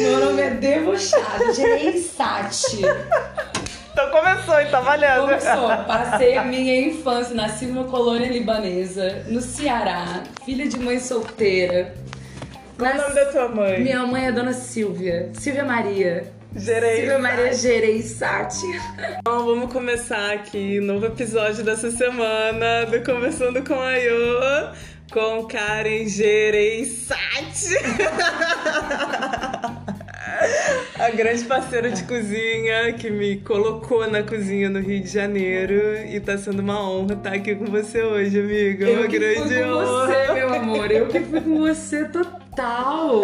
Meu nome é debochado, Gereissati. Então começou e tá valendo. Começou. Passei a minha infância, nasci numa colônia libanesa, no Ceará, filha de mãe solteira. Qual o nome da tua mãe? Minha mãe é Dona Silvia, Silvia Maria. Gerei. Silvia Maria Gereissati. Então vamos começar aqui, novo episódio dessa semana do Conversando com a Iô, com Karen Gereissati. A grande parceira de cozinha que me colocou na cozinha no Rio de Janeiro e tá sendo uma honra estar aqui com você hoje, amiga. Eu uma que grande fui com honra. você, meu amor. Eu que fui com você total.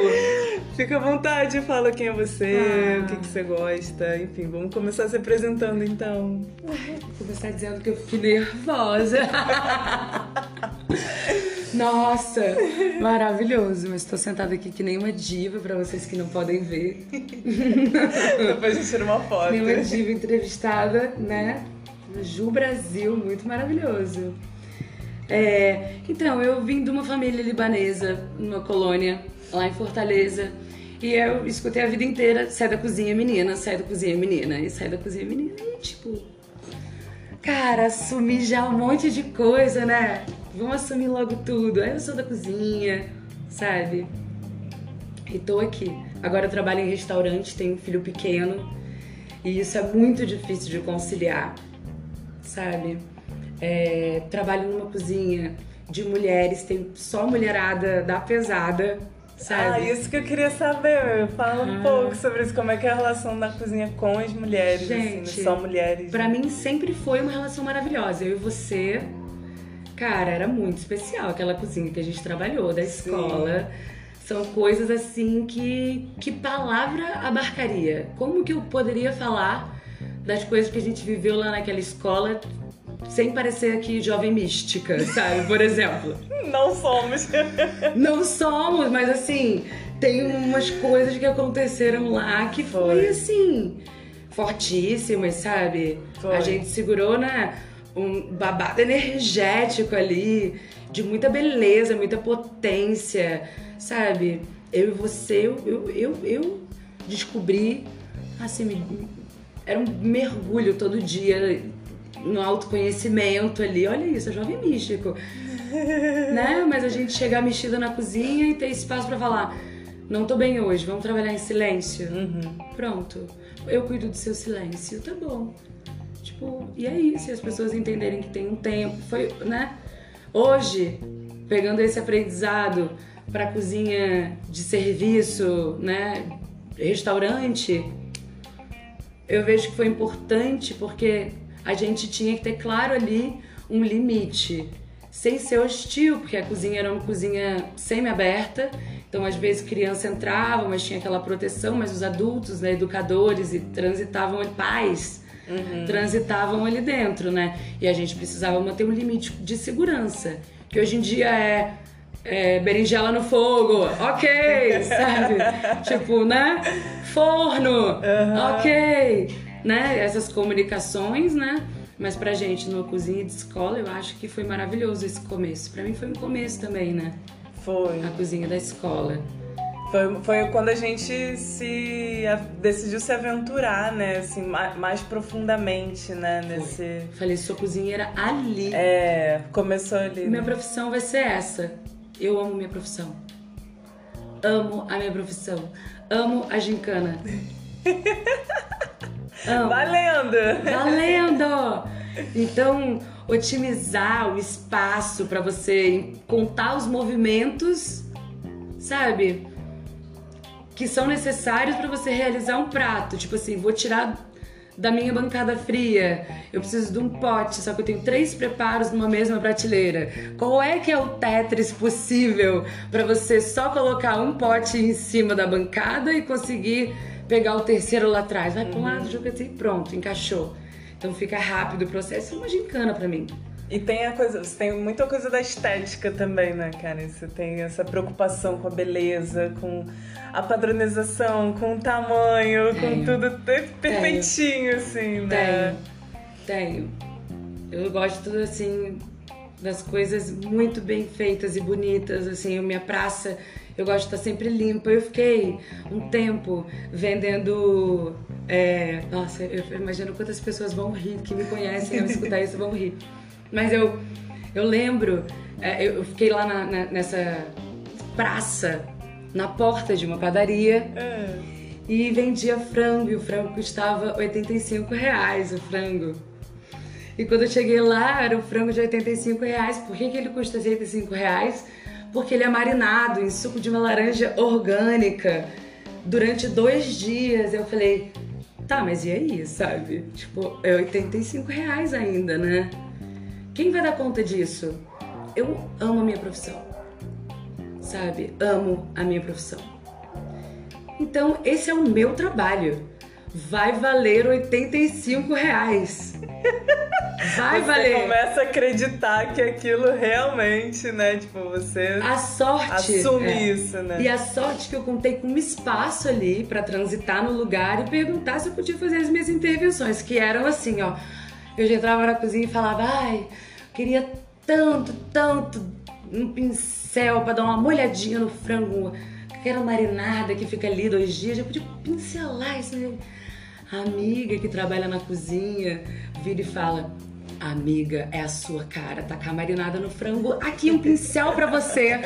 Fica à vontade, fala quem é você, Ah. o que, que você gosta. Enfim, vamos começar se apresentando então. Vou começar dizendo que eu fiquei nervosa. Nossa, maravilhoso. Mas tô sentada aqui que nem uma diva pra vocês que não podem ver. Depois a gente tira uma foto. Nem uma diva entrevistada, né? Ju Brasil, muito maravilhoso. É, então, eu vim de uma família libanesa, numa colônia, lá em Fortaleza. E eu escutei a vida inteira, sai da cozinha menina, sai da cozinha menina, e sai da cozinha menina. E tipo, cara, assumi já um monte de coisa, né? Vamos assumir logo tudo. Aí eu sou da cozinha, sabe? E tô aqui. Agora eu trabalho em restaurante, tenho um filho pequeno. E isso é muito difícil de conciliar, sabe? É, trabalho numa cozinha de mulheres, tem só mulherada da pesada, Ah, sabe? isso que eu queria saber. Fala um Ah. pouco sobre isso. Como é que é a relação da cozinha com as mulheres, Gente, assim, só mulheres. Pra mim sempre foi uma relação maravilhosa. Eu e você, cara, era muito especial aquela cozinha que a gente trabalhou da escola. São coisas assim que que palavra abarcaria? Como que eu poderia falar das coisas que a gente viveu lá naquela escola sem parecer aqui jovem mística, sabe? Por exemplo. Não somos. Não somos, mas assim, tem umas coisas que aconteceram lá que foi, Foi. assim, fortíssimas, sabe? Foi. A gente segurou, né? Um babado energético ali, de muita beleza, muita potência, sabe? Eu e você, eu, eu, eu, eu descobri, assim, me- era um mergulho todo dia no autoconhecimento ali. Olha isso, é jovem místico né? Mas a gente chegar mexida na cozinha e ter espaço pra falar: não tô bem hoje, vamos trabalhar em silêncio. Pronto. Eu cuido do seu silêncio, tá bom. Tipo, e é isso, e as pessoas entenderem que tem um tempo, foi, né? Hoje, pegando esse aprendizado pra cozinha de serviço, né? Restaurante, eu vejo que foi importante porque a gente tinha que ter claro ali um limite, sem ser hostil, porque a cozinha era uma cozinha semi-aberta, então às vezes criança entrava, mas tinha aquela proteção, mas os adultos, né, educadores e transitavam ali, pais, transitavam ali dentro, né? E a gente precisava manter um limite de segurança, que hoje em dia é é, berinjela no fogo, ok, sabe? tipo, né? Forno, ok, né? Essas comunicações, né? Mas pra gente numa cozinha de escola, eu acho que foi maravilhoso esse começo. Pra mim foi um começo também, né? Foi. A cozinha da escola. Foi, foi quando a gente se a- decidiu se aventurar, né? Assim, ma- mais, profundamente, né? Nesse. Falei, sou cozinheira ali. É, começou ali. Minha né? profissão vai ser essa. Eu amo minha profissão. Amo a minha profissão. Amo a gincana. Amo. Valendo! Valendo! Então, otimizar o espaço para você contar os movimentos, sabe? Que são necessários para você realizar um prato. Tipo assim, vou tirar da minha bancada fria. Eu preciso de um pote, só que eu tenho três preparos numa mesma prateleira. Qual é que é o Tetris possível para você só colocar um pote em cima da bancada e conseguir pegar o terceiro lá atrás? Vai para um lado, joga assim, pronto, encaixou. Então fica rápido o processo, é uma gincana para mim. E tem a coisa, você tem muita coisa da estética também, né, cara? Você tem essa preocupação com a beleza, com a padronização, com o tamanho, com Tenho. tudo per- perfeitinho, assim, né? Tenho. Tenho. Eu gosto tudo assim, das coisas muito bem feitas e bonitas, assim, a minha praça, eu gosto de estar sempre limpa. Eu fiquei um tempo vendendo. É, nossa, eu imagino quantas pessoas vão rir, que me conhecem ao escutar isso vão rir. Mas eu, eu lembro, é, eu fiquei lá na, na, nessa praça, na porta de uma padaria. É. E vendia frango, e o frango custava 85 reais o frango. E quando eu cheguei lá, era um frango de 85 reais. Por que, que ele custa 85 reais? Porque ele é marinado em suco de uma laranja orgânica durante dois dias. Eu falei, tá, mas e aí, sabe? Tipo, é 85 reais ainda, né? Quem vai dar conta disso? Eu amo a minha profissão, sabe? Amo a minha profissão. Então, esse é o meu trabalho. Vai valer 85 reais. Vai você valer. começa a acreditar que aquilo realmente, né? Tipo, você. A sorte. Assume é. isso, né? E a sorte que eu contei com um espaço ali para transitar no lugar e perguntar se eu podia fazer as minhas intervenções, que eram assim, ó. Eu já entrava na cozinha e falava, ai, queria tanto, tanto um pincel para dar uma molhadinha no frango, aquela marinada que fica ali dois dias, já podia pincelar isso. Né? Amiga que trabalha na cozinha vira e fala: Amiga, é a sua cara, tacar tá marinada no frango. Aqui um pincel para você.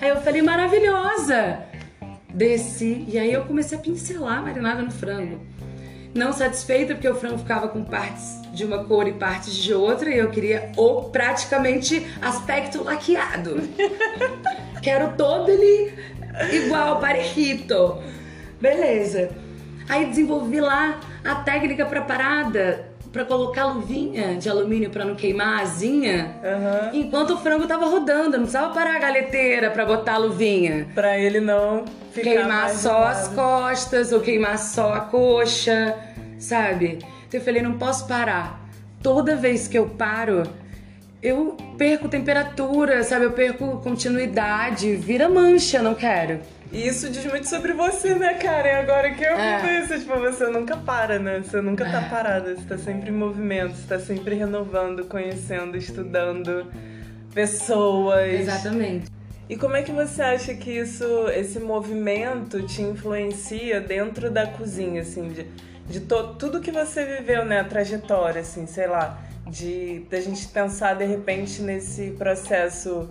Aí eu falei: Maravilhosa! Desci e aí eu comecei a pincelar a marinada no frango. Não satisfeita porque o frango ficava com partes de uma cor e partes de outra e eu queria o praticamente aspecto laqueado. Quero todo ele igual, parejito. Beleza. Aí desenvolvi lá a técnica preparada para colocar luvinha de alumínio para não queimar a asinha, uhum. enquanto o frango tava rodando, não precisava parar a galeteira para botar a luvinha. Para ele não queimar só as costas ou queimar só a coxa, sabe? Então eu falei, não posso parar. Toda vez que eu paro, eu perco temperatura, sabe? Eu perco continuidade, vira mancha, não quero. E isso diz muito sobre você, né, Karen? Agora que eu é. isso, tipo, você nunca para, né? Você nunca tá é. parada, você tá sempre em movimento, você tá sempre renovando, conhecendo, estudando pessoas. Exatamente. E como é que você acha que isso, esse movimento te influencia dentro da cozinha, assim, de, de to, tudo que você viveu, né, a trajetória, assim, sei lá, de da gente pensar de repente nesse processo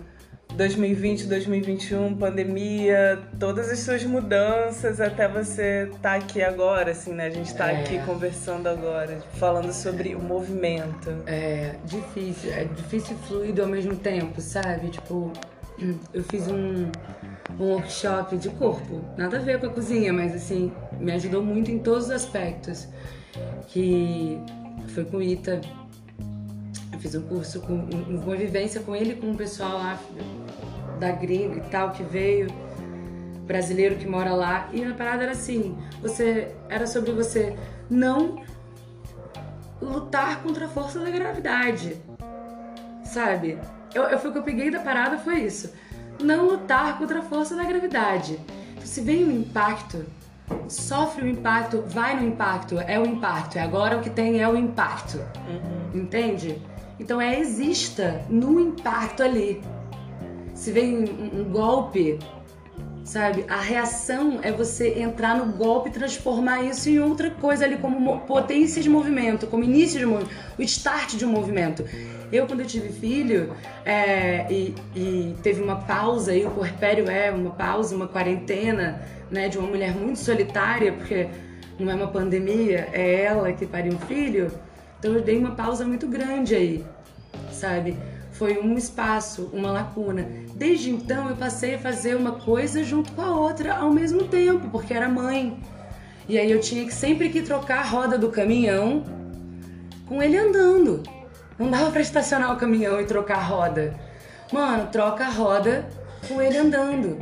2020, 2021, pandemia, todas as suas mudanças até você estar tá aqui agora, assim, né? A gente está é. aqui conversando agora, falando sobre o movimento. É difícil, é difícil e fluido ao mesmo tempo, sabe? Tipo, eu fiz um, um workshop de corpo, nada a ver com a cozinha, mas assim, me ajudou muito em todos os aspectos. Que foi com o Ita eu fiz um curso com em convivência com ele com um pessoal lá da gringa e tal que veio brasileiro que mora lá. E a parada era assim você era sobre você não lutar contra a força da gravidade sabe? Eu, eu foi o que eu peguei da parada foi isso. Não lutar contra a força da gravidade. Se vem um impacto sofre o impacto vai no impacto é o impacto. É agora o que tem é o impacto. Uhum. entende então é exista no impacto ali. Se vem um, um golpe, sabe? A reação é você entrar no golpe e transformar isso em outra coisa ali, como potência de movimento, como início de movimento, o start de um movimento. Eu, quando eu tive filho é, e, e, teve uma pausa, e o puerpério é uma pausa, uma quarentena, né, de uma mulher muito solitária, porque não é uma pandemia, é ela que pariu um filho então eu dei uma pausa muito grande aí, sabe? Foi um espaço, uma lacuna. Desde então eu passei a fazer uma coisa junto com a outra ao mesmo tempo, porque era mãe. E aí eu tinha que sempre que trocar a roda do caminhão com ele andando. Não dava para estacionar o caminhão e trocar a roda. Mano, troca a roda com ele andando.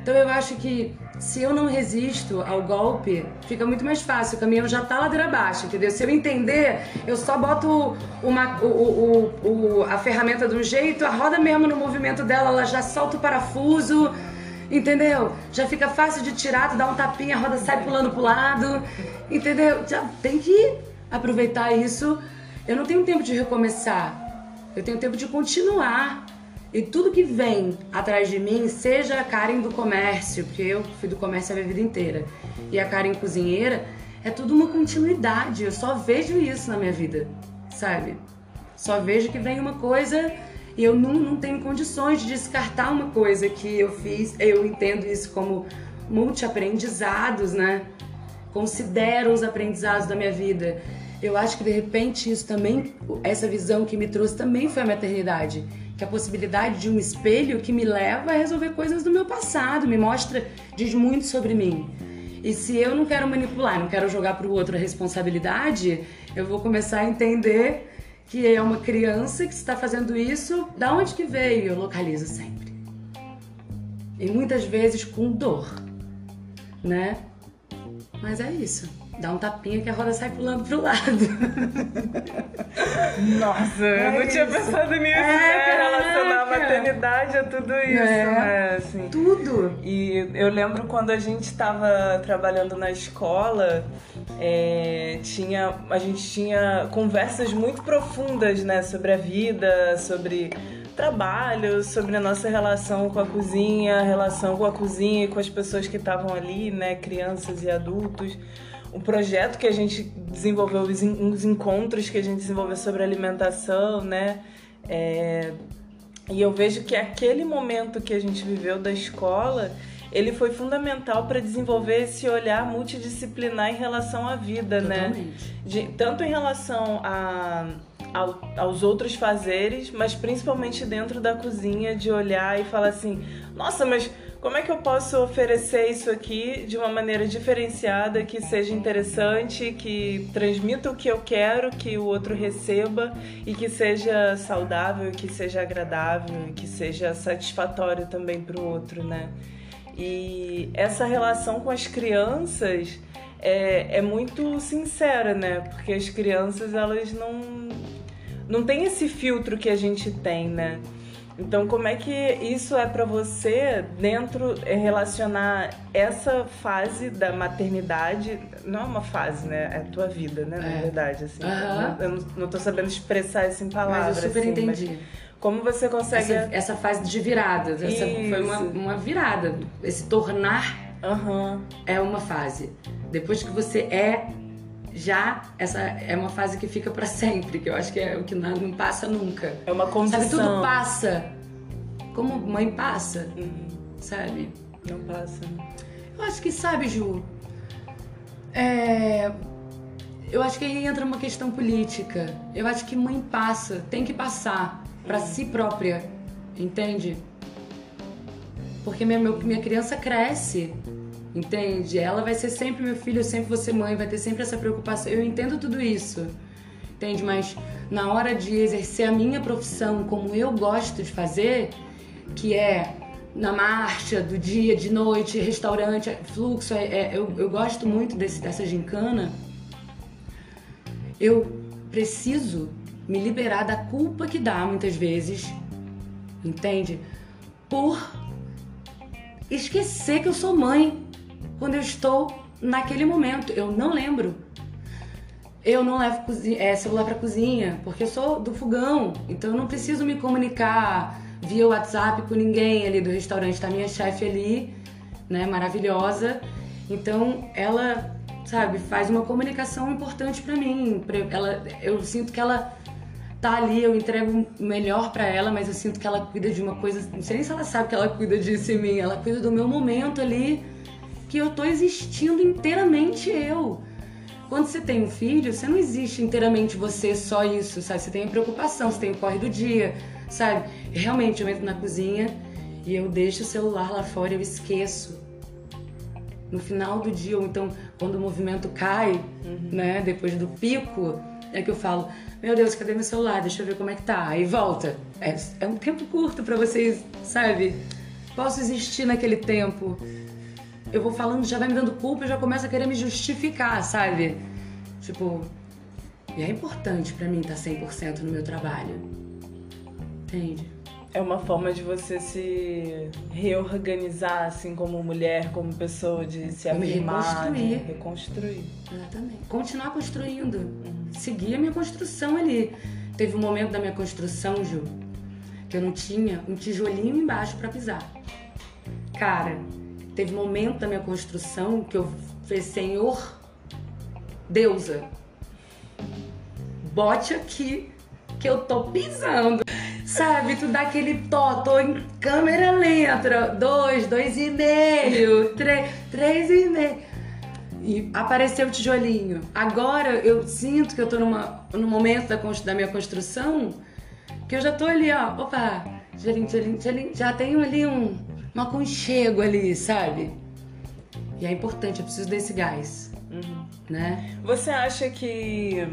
Então eu acho que se eu não resisto ao golpe, fica muito mais fácil. O caminhão já tá ladeira abaixo, entendeu? Se eu entender, eu só boto uma, o, o, o, a ferramenta de um jeito, a roda mesmo no movimento dela, ela já solta o parafuso, entendeu? Já fica fácil de tirar, tu dá um tapinha, a roda sai pulando pro lado, entendeu? Já tem que aproveitar isso. Eu não tenho tempo de recomeçar. Eu tenho tempo de continuar. E tudo que vem atrás de mim, seja a Karen do comércio, porque eu fui do comércio a minha vida inteira, e a Karen cozinheira, é tudo uma continuidade. Eu só vejo isso na minha vida, sabe? Só vejo que vem uma coisa e eu não, não tenho condições de descartar uma coisa que eu fiz. Eu entendo isso como multi-aprendizados, né? Considero os aprendizados da minha vida. Eu acho que de repente isso também, essa visão que me trouxe também foi a maternidade. Que a possibilidade de um espelho que me leva a resolver coisas do meu passado, me mostra, diz muito sobre mim. E se eu não quero manipular, não quero jogar para o outro a responsabilidade, eu vou começar a entender que é uma criança que está fazendo isso, da onde que veio? Eu localizo sempre. E muitas vezes com dor, né? Mas é isso. Dá um tapinha que a roda sai pulando pro lado. Nossa, é eu não isso. tinha pensado nisso, é, né? Relacionar a maternidade a tudo isso, é. né? Assim. Tudo. E eu lembro quando a gente estava trabalhando na escola, é, tinha, a gente tinha conversas muito profundas, né? Sobre a vida, sobre trabalho, sobre a nossa relação com a cozinha, a relação com a cozinha e com as pessoas que estavam ali, né? Crianças e adultos o projeto que a gente desenvolveu, os encontros que a gente desenvolveu sobre alimentação, né? É, e eu vejo que aquele momento que a gente viveu da escola, ele foi fundamental para desenvolver esse olhar multidisciplinar em relação à vida, né? Totalmente. né? De, tanto em relação a, a, aos outros fazeres, mas principalmente dentro da cozinha, de olhar e falar assim: nossa, mas como é que eu posso oferecer isso aqui de uma maneira diferenciada, que seja interessante, que transmita o que eu quero que o outro receba e que seja saudável, que seja agradável, que seja satisfatório também para o outro, né? E essa relação com as crianças é, é muito sincera, né? Porque as crianças elas não não tem esse filtro que a gente tem, né? Então, como é que isso é para você dentro é, relacionar essa fase da maternidade? Não é uma fase, né? É a tua vida, né? Na é. verdade, assim. Uhum. Eu não, não tô sabendo expressar isso em palavras. Mas eu super assim, entendi. Como você consegue. Essa, essa fase de virada. Essa foi uma, uma virada. Esse tornar uhum. é uma fase. Depois que você é já essa é uma fase que fica para sempre, que eu acho que é o que não, não passa nunca. É uma condição. Sabe, tudo passa. Como mãe passa, uhum. sabe? Não passa. Eu acho que, sabe, Ju, é... eu acho que aí entra uma questão política. Eu acho que mãe passa, tem que passar para uhum. si própria, entende? Porque minha, minha criança cresce entende? Ela vai ser sempre meu filho, eu sempre vou ser mãe, vai ter sempre essa preocupação. Eu entendo tudo isso, entende? Mas na hora de exercer a minha profissão como eu gosto de fazer, que é na marcha, do dia, de noite, restaurante, fluxo, é, é, eu, eu gosto muito desse, dessa gincana, eu preciso me liberar da culpa que dá muitas vezes, entende? Por esquecer que eu sou mãe quando eu estou naquele momento. Eu não lembro. Eu não levo é, celular para cozinha, porque eu sou do fogão, então eu não preciso me comunicar via WhatsApp com ninguém ali do restaurante. Tá minha chefe ali, né, maravilhosa. Então ela, sabe, faz uma comunicação importante para mim. Ela, eu sinto que ela tá ali, eu entrego melhor para ela, mas eu sinto que ela cuida de uma coisa, não sei nem se ela sabe que ela cuida disso em mim, ela cuida do meu momento ali que eu tô existindo inteiramente eu. Quando você tem um filho, você não existe inteiramente você, só isso, sabe? Você tem a preocupação, você tem o corre do dia, sabe? Realmente, eu entro na cozinha e eu deixo o celular lá fora, eu esqueço. No final do dia, ou então quando o movimento cai, uhum. né, depois do pico, é que eu falo: Meu Deus, cadê meu celular? Deixa eu ver como é que tá. Aí volta. É, é um tempo curto para vocês, sabe? Posso existir naquele tempo eu vou falando, já vai me dando culpa e já começa a querer me justificar, sabe? Tipo, e é importante para mim estar 100% no meu trabalho. Entende? É uma forma de você se reorganizar, assim, como mulher, como pessoa, de se afirmar, reconstruir. De reconstruir. Exatamente. Continuar construindo. Uhum. Seguir a minha construção ali. teve um momento da minha construção, Ju, que eu não tinha um tijolinho embaixo para pisar. Cara, teve momento da minha construção que eu falei, Senhor, deusa, bote aqui que eu tô pisando. Sabe, tu dá aquele tó, tô em câmera lenta, dois, dois e meio, três, três e meio. E apareceu o tijolinho. Agora eu sinto que eu tô numa, num momento da, da minha construção que eu já tô ali, ó. Opa, tijolinho, tijolinho, tijolinho. Já tenho ali um, um aconchego ali, sabe? E é importante, eu preciso desse gás. Uhum. Né? Você acha que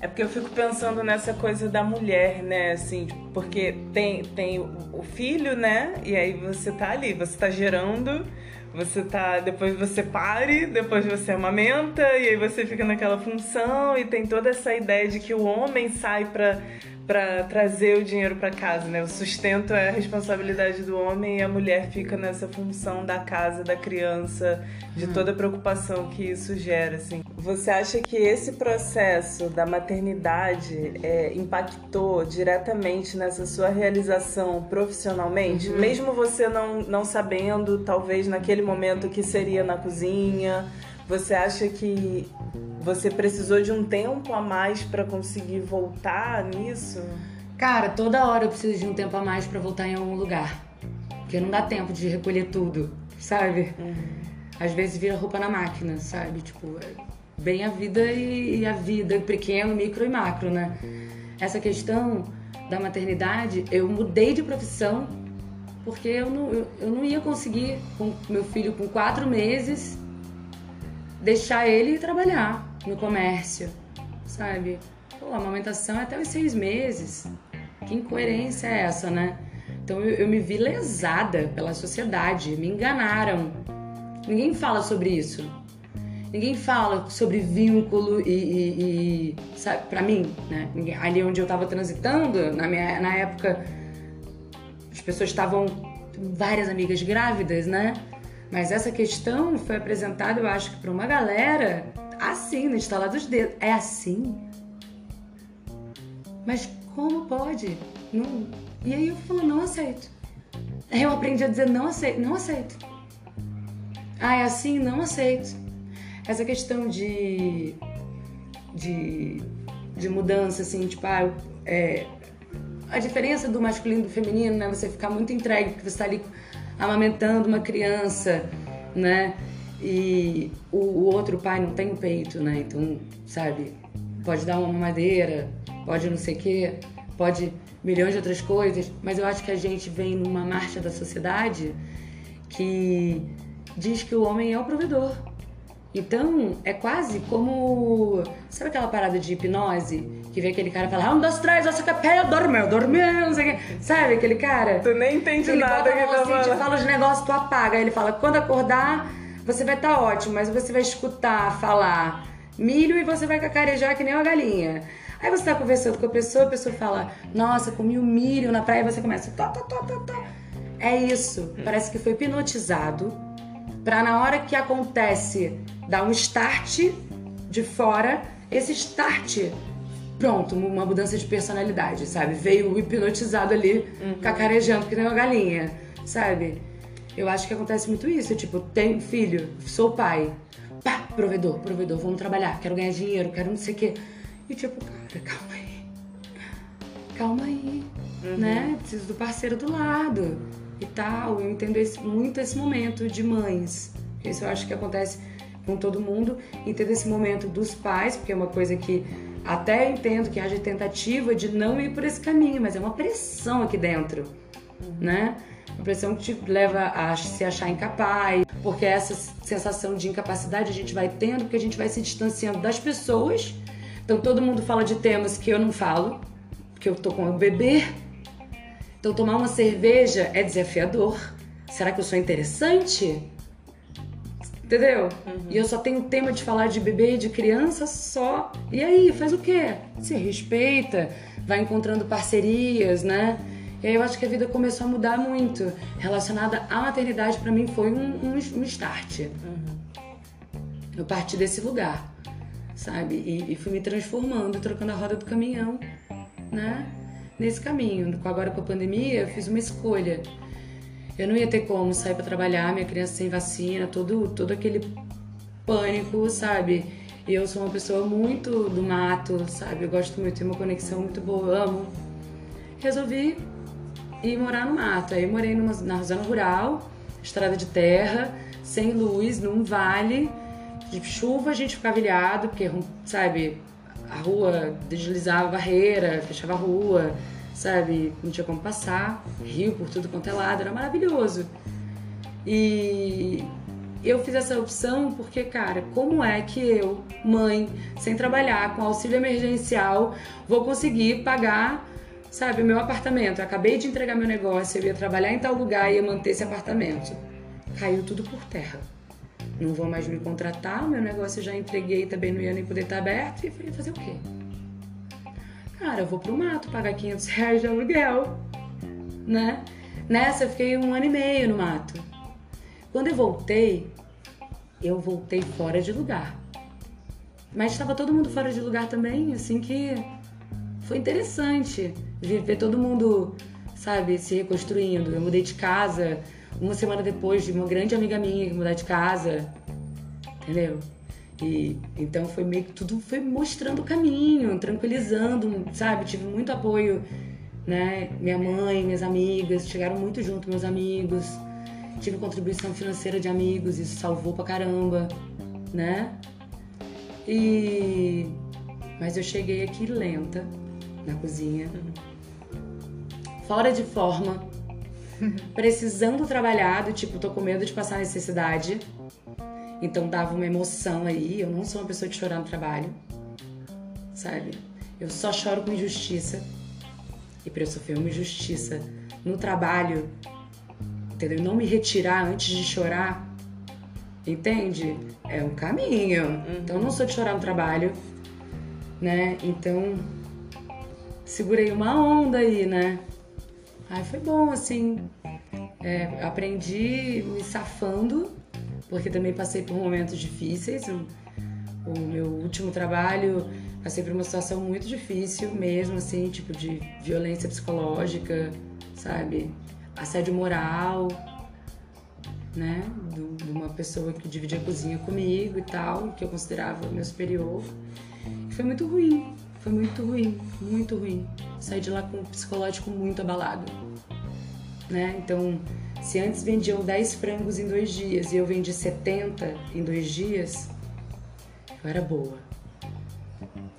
é porque eu fico pensando nessa coisa da mulher, né? Assim, porque tem, tem o filho, né? E aí você tá ali, você tá gerando, você tá. Depois você pare, depois você amamenta, e aí você fica naquela função, e tem toda essa ideia de que o homem sai pra para trazer o dinheiro para casa, né? O sustento é a responsabilidade do homem e a mulher fica nessa função da casa, da criança, de hum. toda a preocupação que isso gera, assim. Você acha que esse processo da maternidade é, impactou diretamente nessa sua realização profissionalmente? Uhum. Mesmo você não, não sabendo, talvez naquele momento que seria na cozinha, você acha que você precisou de um tempo a mais para conseguir voltar nisso? Cara, toda hora eu preciso de um tempo a mais para voltar em algum lugar. Porque não dá tempo de recolher tudo, sabe? Uhum. Às vezes vira roupa na máquina, sabe? Tipo, é bem a vida e, a vida, pequeno, micro e macro, né? Essa questão da maternidade, eu mudei de profissão porque eu não, eu, eu não ia conseguir, com meu filho com quatro meses, deixar ele trabalhar no comércio, sabe? Pô, a amamentação é até os seis meses. Que incoerência é essa, né? Então eu, eu me vi lesada pela sociedade, me enganaram. Ninguém fala sobre isso. Ninguém fala sobre vínculo e, e, e sabe, pra mim, né? Ali onde eu tava transitando, na, minha, na época, as pessoas estavam, várias amigas grávidas, né? Mas essa questão foi apresentada, eu acho que para uma galera assim, no instalar dos dedos. É assim? Mas como pode? Não... E aí eu falo, não aceito. Eu aprendi a dizer, não aceito, não aceito. Ah, é assim? Não aceito. Essa questão de. de, de mudança, assim, tipo, ah, é, a diferença do masculino e do feminino, né? Você ficar muito entregue, porque você está ali amamentando uma criança, né? e o, o, outro pai não tem o peito, né? Então, sabe, pode dar uma madeira, pode não sei o quê, pode milhões de outras coisas, mas eu acho que a gente vem numa marcha da sociedade que diz que o homem é o provedor. Então, é quase como. Sabe aquela parada de hipnose? Que vem aquele cara e fala: ah, um, dois, três, essa capela, dormeu, dormiu, não sei o quê. Sabe aquele cara? Tu nem entende ele nada que tá assim, te fala os negócios, tu apaga. Aí ele fala: quando acordar, você vai estar tá ótimo, mas você vai escutar falar milho e você vai cacarejar que nem uma galinha. Aí você tá conversando com a pessoa, a pessoa fala, nossa, comi o um milho na praia, e você começa, tó, tó, tó, tó, tó. É isso, parece que foi hipnotizado para na hora que acontece dar um start de fora, esse start, pronto, uma mudança de personalidade, sabe? Veio hipnotizado ali, uhum. cacarejando que nem uma galinha, sabe? Eu acho que acontece muito isso. Tipo, tenho filho, sou pai. Pá, provedor, provedor, vamos trabalhar, quero ganhar dinheiro, quero não sei o quê. E tipo, cara, calma aí. Calma aí. Uhum. Né? Preciso do parceiro do lado. E tal. Eu entendo esse, muito esse momento de mães. Isso eu acho que acontece com todo mundo. Entendo esse momento dos pais, porque é uma coisa que até entendo que haja tentativa de não ir por esse caminho, mas é uma pressão aqui dentro, né? Uma pressão que te leva a se achar incapaz, porque essa sensação de incapacidade a gente vai tendo, porque a gente vai se distanciando das pessoas. Então todo mundo fala de temas que eu não falo, porque eu tô com o bebê. Então tomar uma cerveja é desafiador. Será que eu sou interessante? Entendeu? Uhum. E eu só tenho tema de falar de bebê e de criança só. E aí, faz o quê? Se respeita, vai encontrando parcerias, né? E aí eu acho que a vida começou a mudar muito. Relacionada à maternidade, para mim, foi um, um, um start. Uhum. Eu parti desse lugar, sabe? E, e fui me transformando, trocando a roda do caminhão, né? Nesse caminho. Agora com a pandemia, eu fiz uma escolha. Eu não ia ter como sair para trabalhar, minha criança sem vacina, todo, todo aquele pânico, sabe? E eu sou uma pessoa muito do mato, sabe? Eu gosto muito, tenho uma conexão muito boa, amo. Resolvi ir morar no mato. Aí eu morei numa, na zona rural, estrada de terra, sem luz, num vale. De chuva a gente ficava ilhado, porque, sabe, a rua deslizava a barreira, fechava a rua, sabe? Não tinha como passar, rio por tudo quanto é lado, era maravilhoso. E eu fiz essa opção porque, cara, como é que eu, mãe, sem trabalhar, com auxílio emergencial, vou conseguir pagar, sabe, o meu apartamento? Eu acabei de entregar meu negócio, eu ia trabalhar em tal lugar e ia manter esse apartamento. Caiu tudo por terra. Não vou mais me contratar, meu negócio eu já entreguei, também não ia nem poder estar aberto. E falei, fazer o quê? Cara, eu vou pro mato pagar 500 reais de aluguel, né? Nessa eu fiquei um ano e meio no mato. Quando eu voltei, eu voltei fora de lugar. Mas estava todo mundo fora de lugar também, assim que foi interessante ver todo mundo, sabe, se reconstruindo. Eu mudei de casa uma semana depois de uma grande amiga minha mudar de casa, entendeu? E então foi meio que tudo foi mostrando o caminho, tranquilizando, sabe? Tive muito apoio, né? Minha mãe, minhas amigas, chegaram muito junto meus amigos tive contribuição financeira de amigos, isso salvou pra caramba, né? E mas eu cheguei aqui lenta na cozinha, fora de forma, precisando trabalhar, do tipo, tô com medo de passar necessidade. Então dava uma emoção aí, eu não sou uma pessoa de chorar no trabalho. Sabe? Eu só choro com injustiça. E para eu sofrer uma injustiça no trabalho, entendeu? Não me retirar antes de chorar, entende? É um caminho. Uhum. Então, eu não sou de chorar no trabalho, né? Então, segurei uma onda aí, né? Aí foi bom, assim. É, aprendi me safando, porque também passei por momentos difíceis. O, meu último trabalho, passei por uma situação muito difícil mesmo, assim, tipo de violência psicológica, sabe? assédio moral, né? De uma pessoa que dividia a cozinha comigo e tal, que eu considerava meu superior. Foi muito ruim, foi muito ruim, muito ruim. Saí de lá com o psicológico muito abalado, né? Então, se antes vendiam 10 frangos em dois dias e eu vendi 70 em dois dias, eu era boa.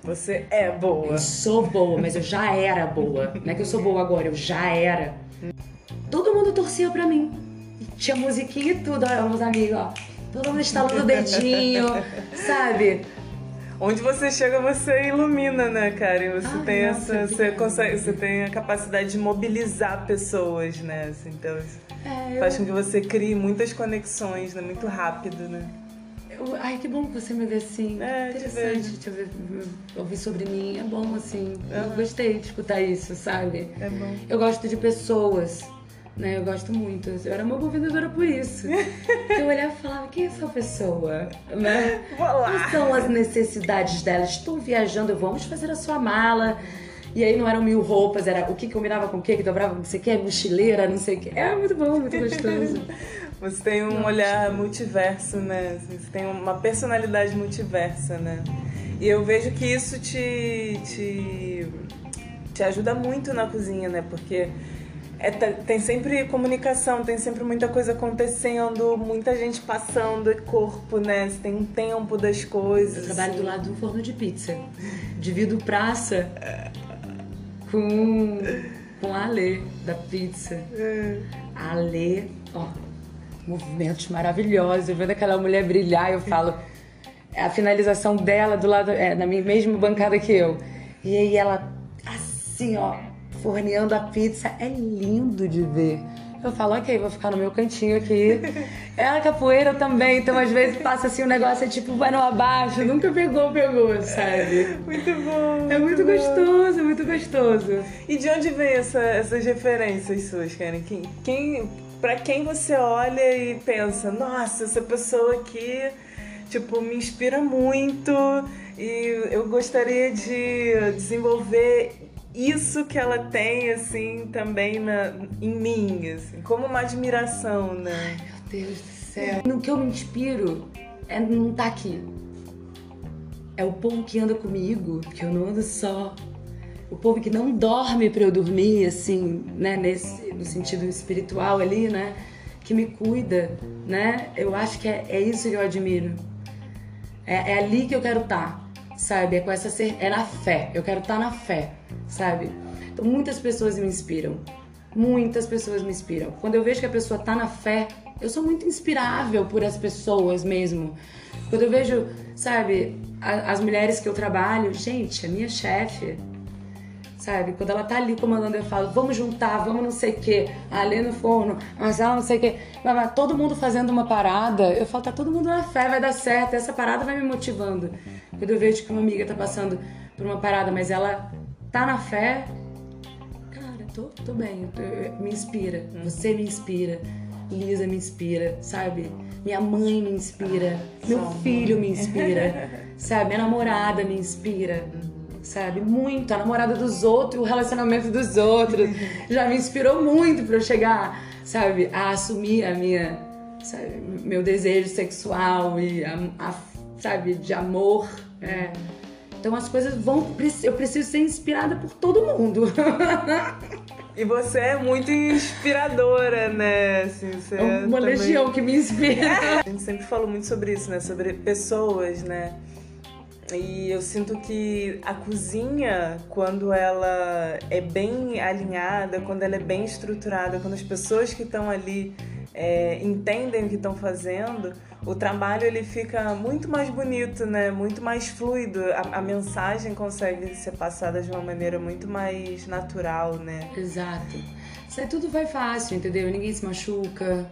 Você é boa. Eu sou boa, mas eu já era boa. Não é que eu sou boa agora, eu já era todo mundo torcia pra mim. Tinha musiquinha e tudo, olha, meus amigos, ó. Todo mundo instalando o dedinho, sabe? Onde você chega, você ilumina, né, cara? E você Ai, tem nossa, essa. Você, consegue, você tem a capacidade de mobilizar pessoas, né? Assim, então, é, faz com que você crie muitas conexões, né? Muito rápido, né? Eu, ai, que bom que você me vê assim. É, Interessante te ouvir, ouvir sobre mim. É bom, assim. Uhum. Eu gostei de escutar isso, sabe? É bom. Eu gosto de pessoas né? Eu gosto muito. Eu era uma boa vendedora por isso. eu olhava e falava, quem é essa pessoa? Né? Quais são as necessidades dela? Estou viajando, vamos fazer a sua mala. E aí não eram mil roupas, era o que combinava com o que, que dobrava com não sei o que, mochileira, não sei o que. É muito bom, muito gostoso. Você tem um olhar multiverso, né? Você tem uma personalidade multiversa, né? E eu vejo que isso te, te, te ajuda muito na cozinha, né? Porque é, tem sempre comunicação, tem sempre muita coisa acontecendo, muita gente passando, corpo, né? Você tem um tempo das coisas. Eu trabalho do lado de um forno de pizza. Divido praça com, com a Alê, da pizza. A Alê, ó, movimentos maravilhosos. Eu vendo aquela mulher brilhar, eu falo. É a finalização dela do lado, é, na mesma bancada que eu. E aí ela, assim, ó, forneando a pizza. É lindo de ver. Eu falo, ok, vou ficar no meu cantinho aqui. Ela é capoeira também, então às vezes passa assim um negócio, é tipo, vai no abaixo, nunca pegou, pegou, sabe? Muito bom. É muito, muito gostoso, muito gostoso. E de onde vem essa, essas referências suas, Karen? Quem, quem, pra quem você olha e pensa, nossa, essa pessoa aqui, tipo, me inspira muito E eu gostaria de desenvolver isso que ela tem, assim, também na, em mim, assim, como uma admiração, né? Ai, meu Deus do céu. No que eu me inspiro é não estar tá aqui. É o povo que anda comigo, que eu não ando só. O povo que não dorme para eu dormir, assim, né, nesse, no sentido espiritual ali, né? Que me cuida, né? Eu acho que é, é isso que eu admiro. É, é ali que eu quero estar. Tá sabe? É com essa ser... é na fé. Eu quero estar tá na fé, sabe? Então muitas pessoas me inspiram. Muitas pessoas me inspiram. Quando eu vejo que a pessoa tá na fé, eu sou muito inspirável por as pessoas mesmo. Quando eu vejo, sabe, as mulheres que eu trabalho, gente, a minha chefe, sabe? Quando ela tá ali comandando, eu falo, vamos juntar, vamos não sei o quê, ali no forno, mas ela não sei o quê. Todo mundo fazendo uma parada, eu falo, tá todo mundo na fé, vai dar certo, essa parada vai me motivando. Quando eu vejo que uma amiga tá passando por uma parada, mas ela tá na fé, cara, tô, tô bem, tô, me inspira. Você me inspira, Lisa me inspira, sabe? Minha mãe me inspira, meu filho me inspira, sabe? Minha namorada me inspira sabe? Muito. A namorada dos outros, o relacionamento dos outros. Já me inspirou muito para eu chegar, sabe? A assumir a minha, sabe? Meu desejo sexual e a, a sabe? De amor. É. Então as coisas vão. Eu preciso ser inspirada por todo mundo. E você é muito inspiradora, né? Assim, é uma também... legião que me inspira. A gente sempre falou muito sobre isso, né? Sobre pessoas, né? E eu sinto que a cozinha, quando ela é bem alinhada, quando ela é bem estruturada, quando as pessoas que estão ali é, entendem o que estão fazendo, o trabalho ele fica muito mais bonito, né? Muito mais fluido. A, a, mensagem consegue ser passada de uma maneira muito mais natural, né? Exato. Isso aí tudo vai fácil, entendeu? Ninguém se machuca,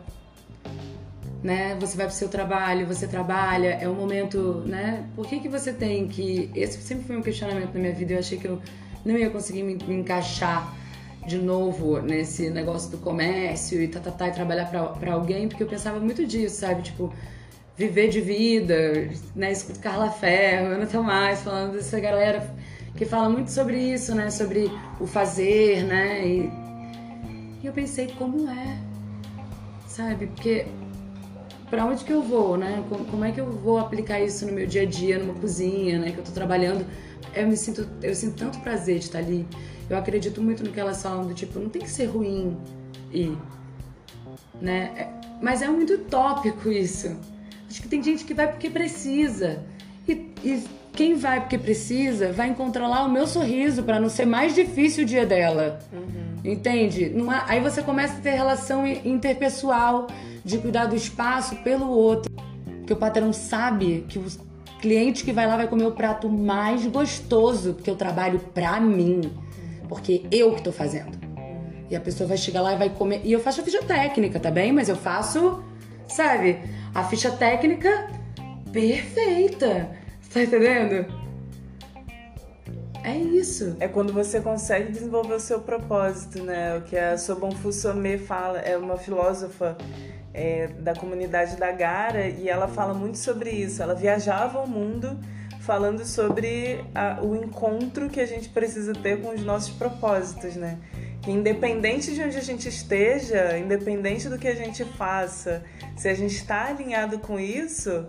né? Você vai pro seu trabalho, você trabalha, é um momento, né? Por que que você tem que... Esse sempre foi um questionamento na minha vida, eu achei que eu não ia conseguir me, me encaixar de novo nesse negócio do comércio e tá, tá, tá, e trabalhar para alguém, porque eu pensava muito disso, sabe? Tipo, viver de vida, né? Escuto Carla Ferro, Ana Tomás falando dessa galera que fala muito sobre isso, né? Sobre o fazer, né? E, e eu pensei, como é? Sabe? Porque para onde que eu vou, né? Como, é que eu vou aplicar isso no meu dia a dia, numa cozinha, né? Que eu tô trabalhando. Eu me sinto, eu sinto tanto prazer de estar ali. Eu acredito muito no que elas falam do tipo, não tem que ser ruim e, né? É, mas é muito utópico isso. Acho que tem gente que vai porque precisa. E, e quem vai porque precisa vai encontrar lá o meu sorriso para não ser mais difícil o dia dela. Uhum. Entende? Aí você começa a ter relação interpessoal de cuidar do espaço pelo outro. Porque o patrão sabe que o cliente que vai lá vai comer o prato mais gostoso, porque eu trabalho pra mim. Porque eu que tô fazendo. E a pessoa vai chegar lá e vai comer. E eu faço a ficha técnica, tá bem? Mas eu faço, sabe, a ficha técnica perfeita. Tá entendendo? É isso. É quando você consegue desenvolver o seu propósito, né? O que a Sobonfu Somé fala, é uma filósofa é, da comunidade da Gara e ela fala muito sobre isso. Ela viajava ao mundo falando sobre a, o encontro que a gente precisa ter com os nossos propósitos, né? Que independente de onde a gente esteja, independente do que a gente faça, se a gente está alinhado com isso,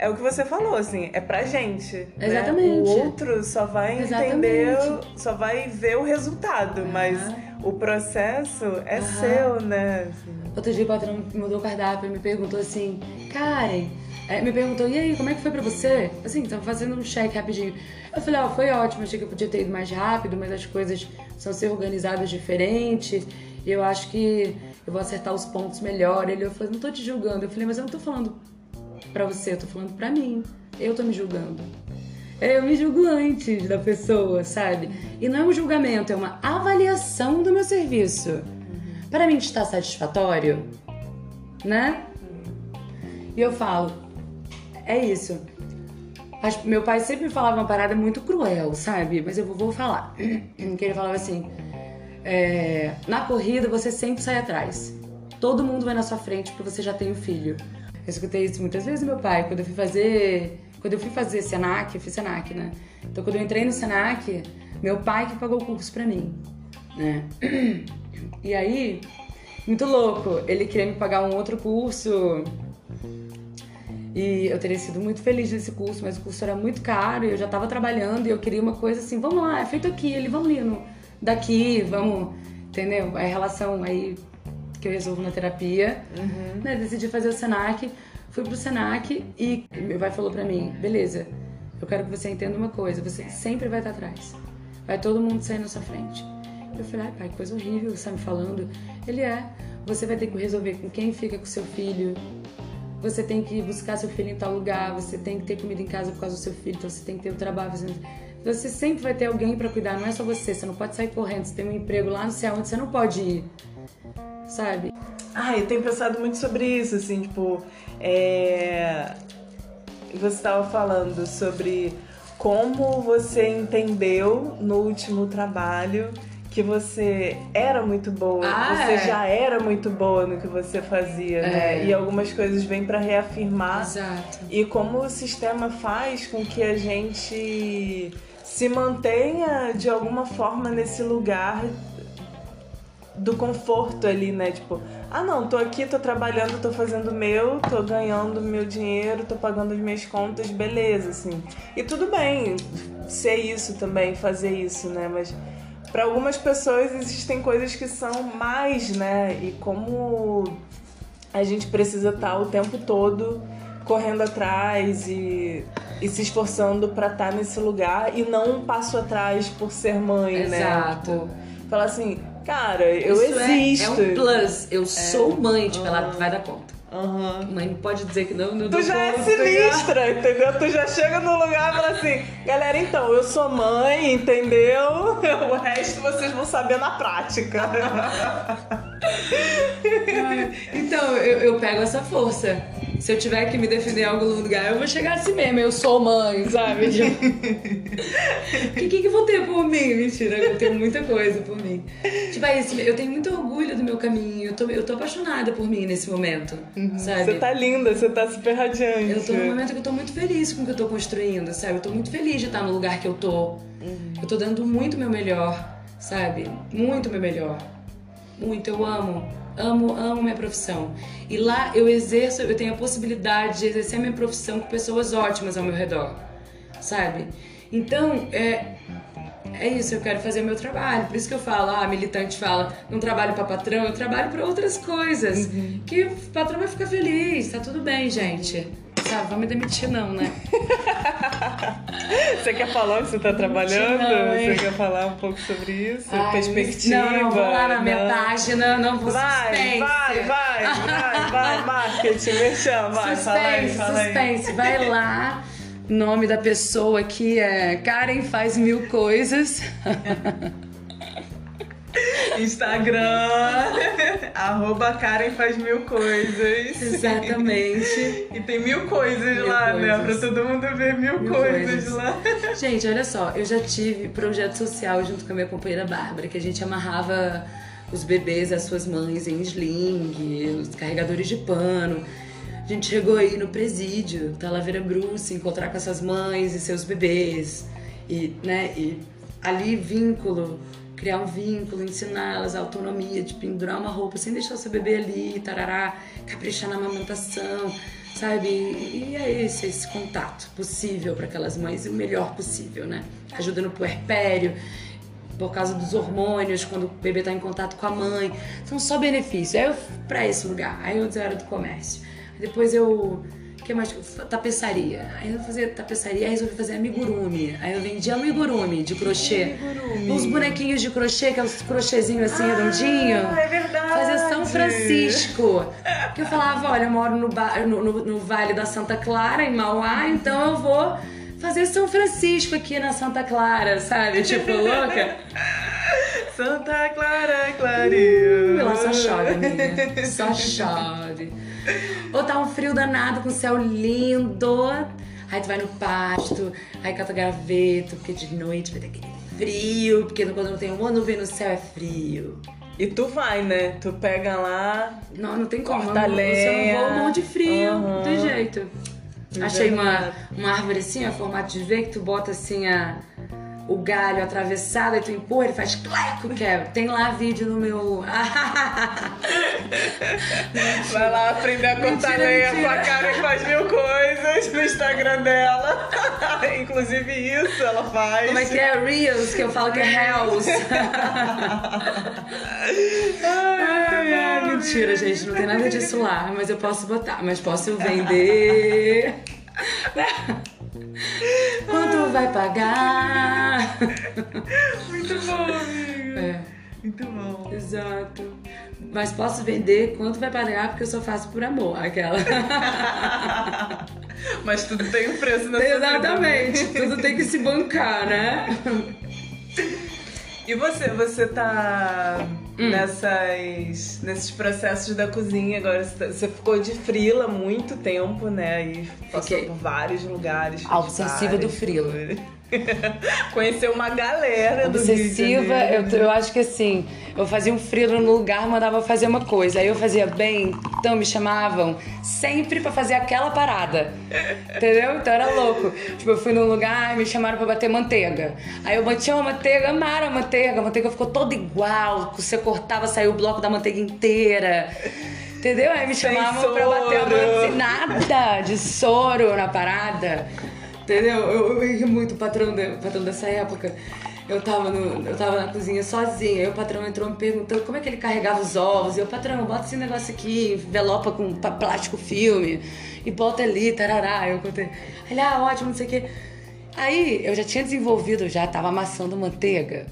é o que você falou, assim, é pra gente. Né? Exatamente. Né? O outro só vai Exatamente. entender, só vai ver o resultado, uhum. mas o processo é uhum. seu, né? Assim. Outro dia o patrão mudou o cardápio e me perguntou assim, Karen, é, me perguntou, e aí, como é que foi pra você? Assim, tava fazendo um check rapidinho. Eu falei, ó, oh, foi ótimo, achei que eu podia ter ido mais rápido, mas as coisas são ser organizadas diferentes. E eu acho que eu vou acertar os pontos melhor. Ele falou, não tô te julgando. Eu falei, mas eu não tô falando pra você, eu tô falando pra mim. Eu tô me julgando. Eu me julgo antes da pessoa, sabe? E não é um julgamento, é uma avaliação do meu serviço. Para mim está satisfatório, né? E eu falo, é isso. Meu pai sempre falava uma parada muito cruel, sabe? Mas eu vou falar. Que ele falava assim: é, na corrida você sempre sai atrás. Todo mundo vai na sua frente porque você já tem um filho. Eu escutei isso muitas vezes do meu pai. Quando eu fui fazer Quando eu fui fazer Senac, eu fiz Senac, né? Então quando eu entrei no Senac, meu pai que pagou o curso pra mim, né? E aí, muito louco, ele queria me pagar um outro curso e eu teria sido muito feliz nesse curso, mas o curso era muito caro e eu já estava trabalhando e eu queria uma coisa assim, vamos lá, é feito aqui, ele vamos ali no, daqui, vamos, entendeu? A relação aí que eu resolvo na terapia, uhum. né? Decidi fazer o Senac, fui pro Senac e meu pai falou pra mim, beleza, eu quero que você entenda uma coisa, você sempre vai estar atrás, vai todo mundo sair na sua frente. Eu falei, ai pai, que coisa horrível, você tá me falando. Ele é, você vai ter que resolver com quem fica com seu filho, você tem que buscar seu filho em tal lugar, você tem que ter comida em casa por causa do seu filho, então você tem que ter o trabalho. Você sempre vai ter alguém para cuidar, não é só você, você não pode sair correndo, você tem um emprego lá no céu onde você não pode ir, sabe? Ah, eu tenho pensado muito sobre isso, assim, tipo, é... você estava falando sobre como você entendeu no último trabalho que você era muito boa, ah, você é. já era muito boa no que você fazia, é. né? E algumas coisas vêm para reafirmar. Exato. E como o sistema faz com que a gente se mantenha de alguma forma nesse lugar do conforto ali, né? Tipo, ah não, tô aqui, tô trabalhando, tô fazendo o meu, tô ganhando meu dinheiro, tô pagando as minhas contas, beleza, assim. E tudo bem ser isso também, fazer isso, né? Mas para algumas pessoas existem coisas que são mais, né? E como a gente precisa estar tá o tempo todo correndo atrás e, e se esforçando para estar tá nesse lugar e não um passo atrás por ser mãe, Exato. né? Exato. Tipo, falar assim, cara, eu Isso existo. É, é um plus. Eu é. sou mãe, tipo, ela vai dar conta. Uhum. Mãe não pode dizer que não, não Tu já é sinistra, entendeu? Tu já chega no lugar e fala assim, galera, então, eu sou mãe, entendeu? O resto vocês vão saber na prática. então, eu, eu pego essa força se eu tiver que me defender em algum lugar, eu vou chegar assim mesmo, eu sou mãe, sabe? O que, que, que eu vou ter por mim? Mentira, eu tenho muita coisa por mim. Tipo, é isso, eu tenho muito orgulho do meu caminho, eu tô, eu tô apaixonada por mim nesse momento, uhum. sabe? Você tá linda, você tá super radiante. Eu tô num momento que eu tô muito feliz com o que eu tô construindo, sabe? Eu tô muito feliz de estar no lugar que eu tô. Uhum. Eu tô dando muito meu melhor, sabe? Muito meu melhor. Muito, eu amo amo, amo minha profissão. E lá eu exerço, eu tenho a possibilidade de exercer minha profissão com pessoas ótimas ao meu redor, sabe? Então, é, é isso, eu quero fazer o meu trabalho. Por isso que eu falo, ah, a militante fala, não trabalho para patrão, eu trabalho para outras coisas. Uhum. Que o patrão vai ficar feliz, tá tudo bem, gente. Sabe, vamos me demitir não, né? você quer falar onde você tá trabalhando? Não, você quer falar um pouco sobre isso? Ai, Perspectiva? Não, não, vou lá na não. minha página, não vou vai, suspense. Vai, vai, vai, vai, marketing, merchan, vai, suspense, fala aí, fala suspense, vai lá. Nome da pessoa aqui é Karen faz mil coisas. Instagram, arroba Karen faz mil coisas. Exatamente. E tem mil coisas mil lá, coisas. né? Pra todo mundo ver mil, mil coisas, coisas, lá. Gente, olha só, eu já tive projeto social junto com a minha companheira Bárbara, que a gente amarrava os bebês às suas mães em sling, nos carregadores de pano. A gente chegou aí no presídio, Talavera Bruce, encontrar com essas mães e seus bebês. E, né, e ali vínculo criar um vínculo, ensinar elas a autonomia de pendurar uma roupa sem deixar o seu bebê ali, tarará, caprichar na amamentação, sabe? E é esse, esse contato possível para aquelas mães, o melhor possível, né? Ajuda no puerpério, por causa dos hormônios, quando o bebê está em contato com a mãe. São só benefícios. Aí eu para esse lugar, aí eu era do comércio. Depois eu que mais? Tapeçaria. Aí eu fazia tapeçaria, aí resolvi fazer amigurumi. Aí eu vendia amigurumi de crochê. Amigurumi. Uns bonequinhos de crochê, que é uns crochêzinhos assim, ah, redondinho. É verdade. Fazia São Francisco. Que eu falava, olha, eu moro no, no, no, no Vale da Santa Clara, em Mauá, então eu vou fazer São Francisco aqui na Santa Clara, sabe? Tipo, louca. Santa Clara, clareou. Uh, ela só chove, amiga. Só chove. Ou tá um frio danado com o céu lindo. Aí tu vai no pasto, aí cata graveto, porque de noite vai ter aquele frio, porque quando não tem uma nuvem no céu é frio. E tu vai, né? Tu pega lá. Não, não tem como. Corta lenha. Você não voa um monte de frio, uhum. tem jeito. Achei uma, uma árvore assim, a formato de V, que tu bota assim a, o galho atravessado e tu empurra, ele faz cleco, que é. Tem lá vídeo no meu. Vai lá aprender a cortar lenha com a cara e faz mil coisas no Instagram dela. Inclusive isso ela faz. Como é que é? Reels, que eu falo que é Hells. ai, ai, mentira, gente, não tem nada disso lá, mas eu posso botar, mas posso vender. Quanto vai pagar? Muito bom, amigo. É. Muito bom. Exato. Mas posso vender quanto vai pagar porque eu só faço por amor. Aquela. Mas tudo tem um preço na sua Exatamente. Vida, tudo tem que se bancar, né? E você, você tá hum. nessas, nesses processos da cozinha agora? Você tá, ficou de frila muito tempo, né? E passou Fiquei. por vários lugares. Obsessiva do frila. Conheceu uma galera Obsessiva, eu, eu acho que assim, eu fazia um frio no lugar, mandava fazer uma coisa. Aí eu fazia bem, então me chamavam sempre para fazer aquela parada. Entendeu? Então era louco. Tipo, eu fui num lugar e me chamaram para bater manteiga. Aí eu bati uma manteiga, amaram a manteiga. A manteiga ficou toda igual. Você cortava, saiu o bloco da manteiga inteira. Entendeu? Aí me chamavam pra bater a manteiga. Nada de soro na parada. Entendeu? Eu, eu ri muito o patrão, de, patrão dessa época. Eu tava, no, eu tava na cozinha sozinha, aí o patrão entrou me perguntando como é que ele carregava os ovos. E eu, patrão, bota esse negócio aqui, envelopa com plástico filme e bota ali, tarará. Eu contei. Ele, ah, ótimo, não sei o quê. Aí eu já tinha desenvolvido, já tava amassando manteiga.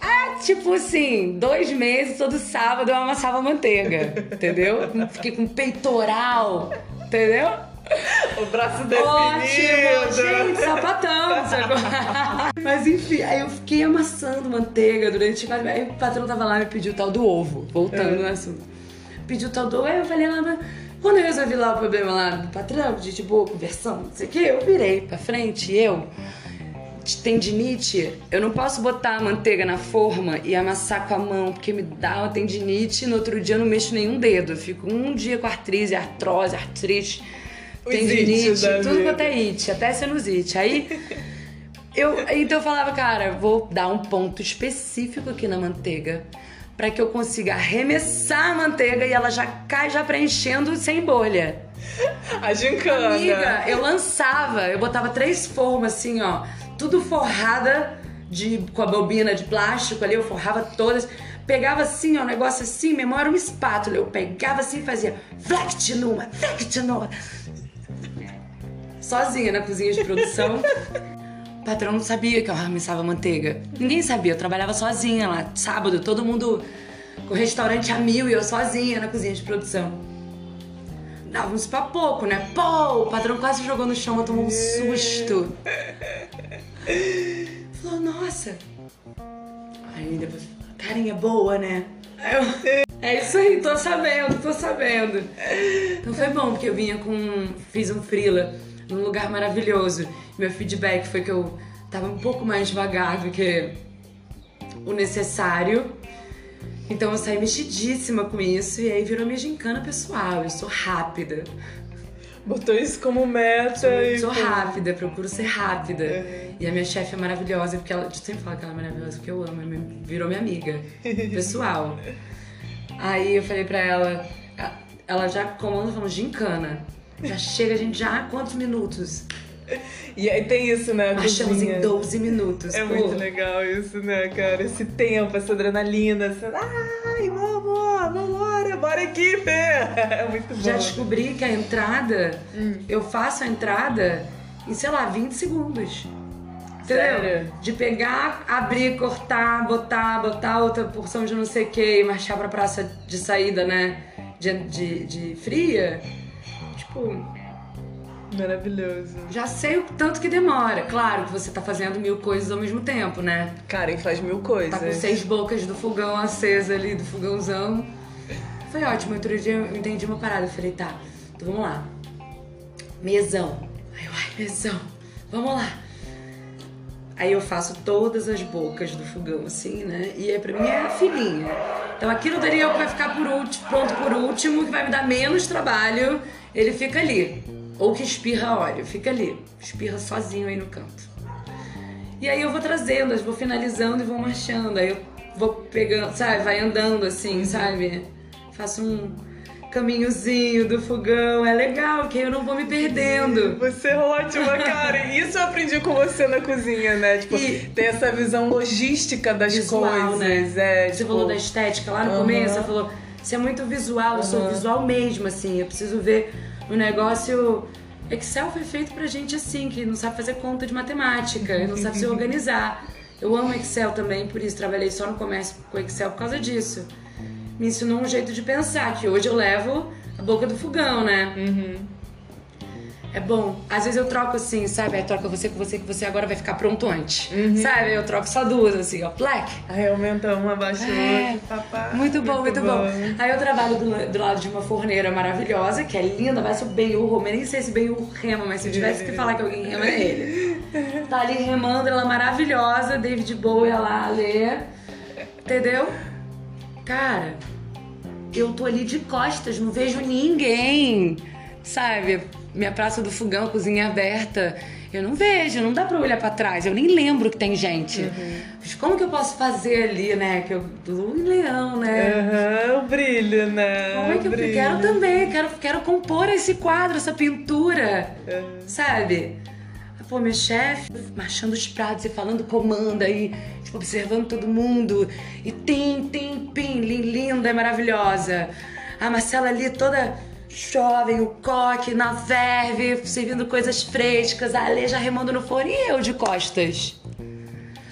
Ah, tipo assim, dois meses, todo sábado eu amassava manteiga, entendeu? Fiquei com peitoral, entendeu? O braço definido. Ótimo, gente, sapatão. Mas enfim, aí eu fiquei amassando manteiga durante quase. Aí o patrão tava lá e me pediu o tal do ovo, voltando é. no assunto. Pediu o tal do ovo, aí eu falei lá, mas quando eu resolvi lá o problema lá do patrão, de tipo, conversão, não sei o que, eu virei pra frente, eu de tendinite, eu não posso botar a manteiga na forma e amassar com a mão, porque me dá uma tendinite e no outro dia eu não mexo nenhum dedo. Eu fico um dia com artrite, artrose, artrite tendinite, tudo quanto é it, até sinusite. Aí eu, então eu falava, cara, vou dar um ponto específico aqui na manteiga para que eu consiga arremessar a manteiga e ela já cai já preenchendo sem bolha. A gincana. Amiga, eu lançava, eu botava três formas assim, ó, tudo forrada de, com a bobina de plástico ali, eu forrava todas. Pegava assim, ó, um negócio assim, memória uma espátula. Eu pegava assim e fazia flect numa, flect numa sozinha na cozinha de produção. O patrão não sabia que eu arremessava manteiga. Ninguém sabia, eu trabalhava sozinha lá. Sábado, todo mundo com o restaurante a mil e eu sozinha na cozinha de produção. Dávamos pra pouco, né? Pô, o patrão quase jogou no chão, eu tomou um susto. Falou, nossa. Aí depois, carinha boa, né? Eu, é isso aí, tô sabendo, tô sabendo. Então foi bom, porque eu vinha com. Fiz um frila num lugar maravilhoso. Meu feedback foi que eu tava um pouco mais devagar do que o necessário. Então eu saí mexidíssima com isso e aí virou minha gincana pessoal. Eu sou rápida. Botou isso como meta sou, e. Sou rápida, procuro ser rápida. Uhum. E a minha chefe é maravilhosa, porque ela. Eu sempre falo que ela é maravilhosa, porque eu amo, ela virou minha amiga pessoal. aí eu falei pra ela, ela já comanda falando gincana. Já chega, a gente já. Quantos minutos? E aí tem isso, né? Achamos em 12 minutos. É pô. muito legal isso, né, cara? Esse tempo, essa adrenalina. Essa... Ai, vamos, vambora, bora equipe! É muito bom. Já descobri que a entrada, hum. eu faço a entrada em, sei lá, 20 segundos. Entendeu? Sério? De pegar, abrir, cortar, botar, botar outra porção de não sei o que e marchar pra praça de saída, né? De, de, de fria tipo. Maravilhoso. Já sei o tanto que demora. Claro que você tá fazendo mil coisas ao mesmo tempo, né? Karen faz mil coisas. Tá com seis bocas do fogão acesa ali, do fogãozão. Foi ótimo. Outro dia eu entendi uma parada. Eu falei, tá, então vamos lá. Mesão. Aí eu, ai, mesão. Vamos lá. Aí eu faço todas as bocas do fogão, assim, né? E é, pra mim é fininha. Então aquilo dali é o que vai ficar por último, pronto por último, que vai me dar menos trabalho ele fica ali. Ou que espirra óleo, fica ali, espirra sozinho aí no canto. E aí eu vou trazendo, eu vou finalizando e vou marchando. Aí eu vou pegando, sabe, vai andando assim, sabe? Faço um caminhozinho do fogão, é legal, que aí eu não vou me perdendo. Você é ótima, cara. Isso eu aprendi com você na cozinha, né? Tipo, E- ter essa visão logística das Visual, coisas. né? É, Você tipo, falou da estética lá no Aham. começo, você falou, você é muito visual, eu sou visual mesmo, assim, eu preciso ver o negócio. Excel foi feito pra gente assim, que não sabe fazer conta de matemática, não sabe se organizar. Eu amo Excel também, por isso trabalhei só no comércio com Excel por causa disso. Me ensinou um jeito de pensar, que hoje eu levo a boca do fogão, né? É bom. Às vezes eu troco assim, sabe? Aí troca você com você, que você agora vai ficar pronto antes. Sabe? Eu troco só duas, assim, ó. Black. Aí aumenta uma, abaixa É, outra, papá. Muito bom, muito, bom. Aí eu trabalho do, do lado de uma forneira maravilhosa, que é linda, vai ser o Ben-Hur, eu nem sei se Ben-Hur rema, mas se eu tivesse que falar que alguém rema é ele. Tá ali remando, ela é maravilhosa, David Bowie lá, Lê. Entendeu? Cara, eu tô ali de costas, não vejo ninguém. Sabe? Minha praça do fogão, cozinha aberta. Eu não vejo, não dá pra olhar pra trás. Eu nem lembro que tem gente. Mas como que eu posso fazer ali, né? Que eu tô em leão, né? Aham, o brilho, né? Como é que o eu brilho. quero também? Quero, quero compor esse quadro, essa pintura. Sabe? Pô, meu chefe marchando os pratos e falando comanda aí, tipo, observando todo mundo. E tim, tim, pim, li- linda e maravilhosa. A Marcela ali toda jovem, o coque na verve, servindo coisas frescas. A Ale já remando no forno e eu de costas.